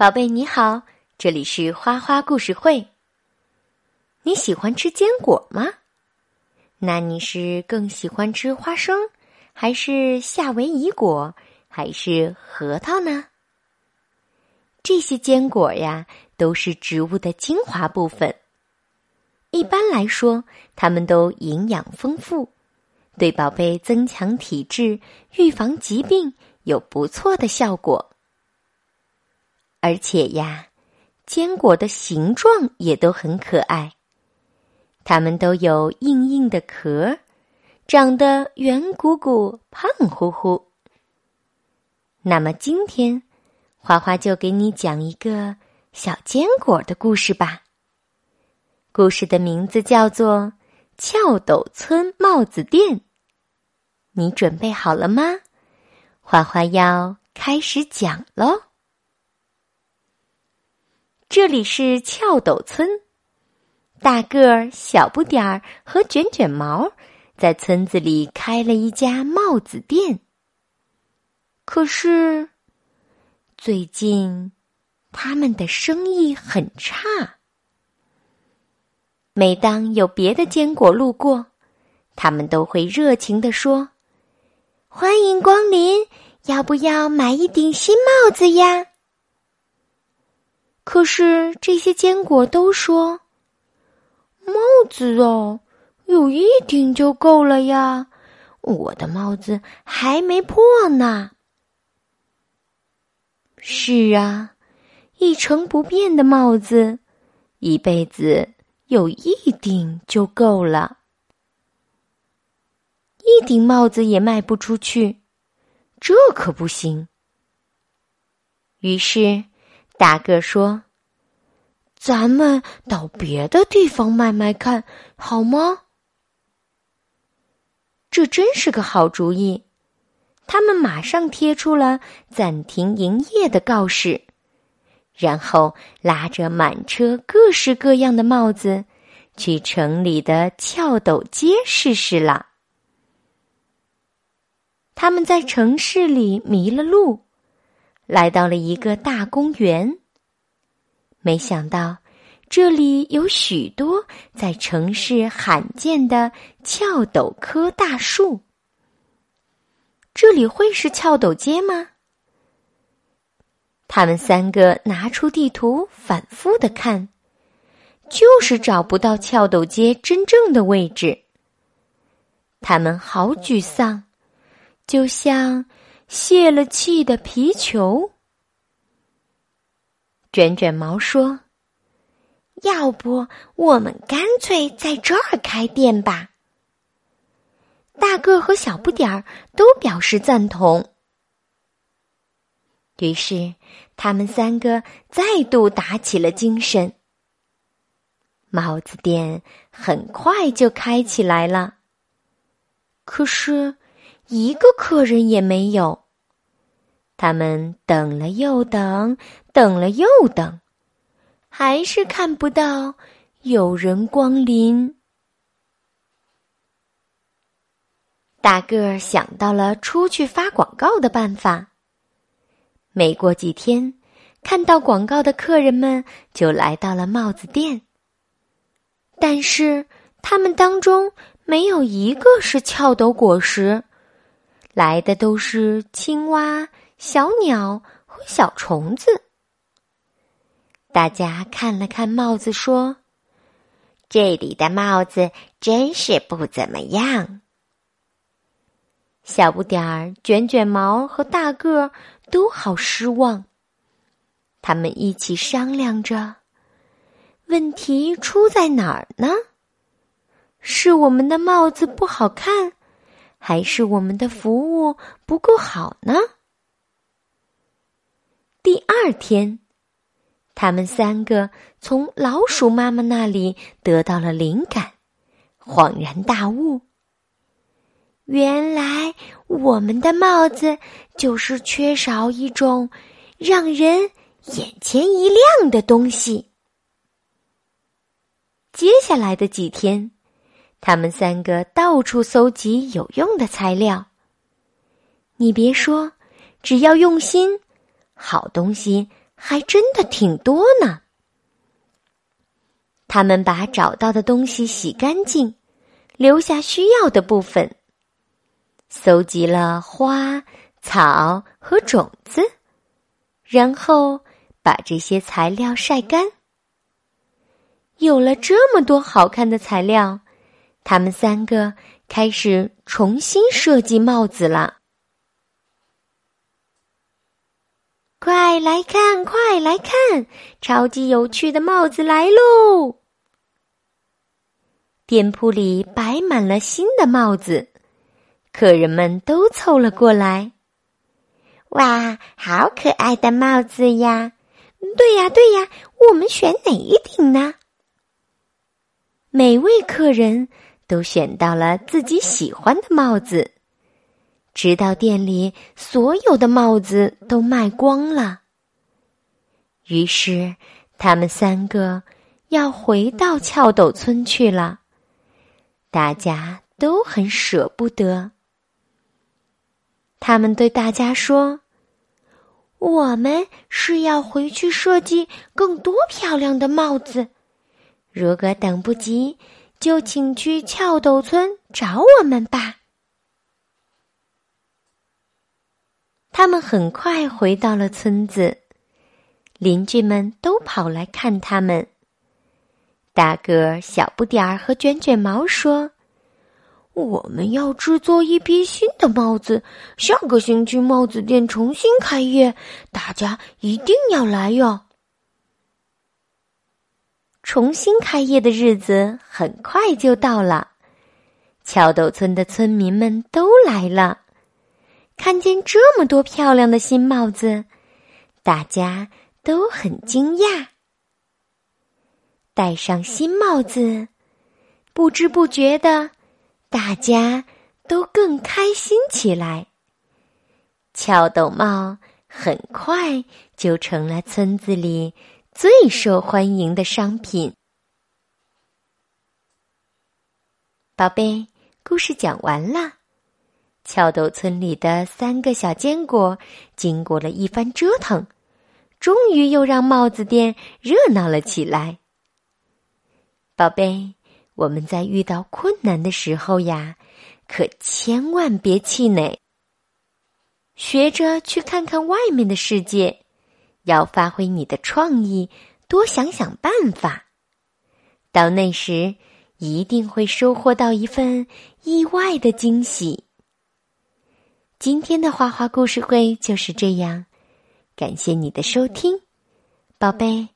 宝贝你好，这里是花花故事会。你喜欢吃坚果吗？那你是更喜欢吃花生，还是夏威夷果，还是核桃呢？这些坚果呀，都是植物的精华部分。一般来说，它们都营养丰富，对宝贝增强体质、预防疾病有不错的效果。而且呀，坚果的形状也都很可爱。它们都有硬硬的壳，长得圆鼓鼓、胖乎乎。那么今天，花花就给你讲一个小坚果的故事吧。故事的名字叫做《翘斗村帽子店》。你准备好了吗？花花要开始讲喽。这里是翘斗村，大个儿、小不点儿和卷卷毛在村子里开了一家帽子店。可是，最近他们的生意很差。每当有别的坚果路过，他们都会热情地说：“欢迎光临，要不要买一顶新帽子呀？”可是这些坚果都说：“帽子哦，有一顶就够了呀，我的帽子还没破呢。”是啊，一成不变的帽子，一辈子有一顶就够了。一顶帽子也卖不出去，这可不行。于是。大个说：“咱们到别的地方卖卖看，好吗？”这真是个好主意。他们马上贴出了暂停营业的告示，然后拉着满车各式各样的帽子，去城里的翘斗街试试了。他们在城市里迷了路。来到了一个大公园，没想到这里有许多在城市罕见的翘斗科大树。这里会是翘斗街吗？他们三个拿出地图，反复的看，就是找不到翘斗街真正的位置。他们好沮丧，就像……泄了气的皮球，卷卷毛说：“要不我们干脆在这儿开店吧？”大个和小不点儿都表示赞同。于是，他们三个再度打起了精神。帽子店很快就开起来了。可是。一个客人也没有。他们等了又等，等了又等，还是看不到有人光临。大个儿想到了出去发广告的办法。没过几天，看到广告的客人们就来到了帽子店。但是他们当中没有一个是翘斗果实。来的都是青蛙、小鸟和小虫子。大家看了看帽子，说：“这里的帽子真是不怎么样。”小不点儿、卷卷毛和大个儿都好失望。他们一起商量着：“问题出在哪儿呢？是我们的帽子不好看？”还是我们的服务不够好呢。第二天，他们三个从老鼠妈妈那里得到了灵感，恍然大悟：原来我们的帽子就是缺少一种让人眼前一亮的东西。接下来的几天。他们三个到处搜集有用的材料。你别说，只要用心，好东西还真的挺多呢。他们把找到的东西洗干净，留下需要的部分。搜集了花草和种子，然后把这些材料晒干。有了这么多好看的材料，他们三个开始重新设计帽子了。快来看，快来看，超级有趣的帽子来喽！店铺里摆满了新的帽子，客人们都凑了过来。哇，好可爱的帽子呀！对呀，对呀，我们选哪一顶呢？每位客人都选到了自己喜欢的帽子，直到店里所有的帽子都卖光了。于是，他们三个要回到翘斗村去了。大家都很舍不得。他们对大家说：“我们是要回去设计更多漂亮的帽子。”如果等不及，就请去翘斗村找我们吧。他们很快回到了村子，邻居们都跑来看他们。大个儿小不点儿和卷卷毛说：“我们要制作一批新的帽子，下个星期帽子店重新开业，大家一定要来哟。”重新开业的日子很快就到了，桥斗村的村民们都来了。看见这么多漂亮的新帽子，大家都很惊讶。戴上新帽子，不知不觉的，大家都更开心起来。翘斗帽很快就成了村子里。最受欢迎的商品，宝贝，故事讲完了。翘豆村里的三个小坚果，经过了一番折腾，终于又让帽子店热闹了起来。宝贝，我们在遇到困难的时候呀，可千万别气馁，学着去看看外面的世界。要发挥你的创意，多想想办法。到那时，一定会收获到一份意外的惊喜。今天的花花故事会就是这样，感谢你的收听，宝贝，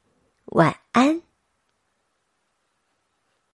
晚安。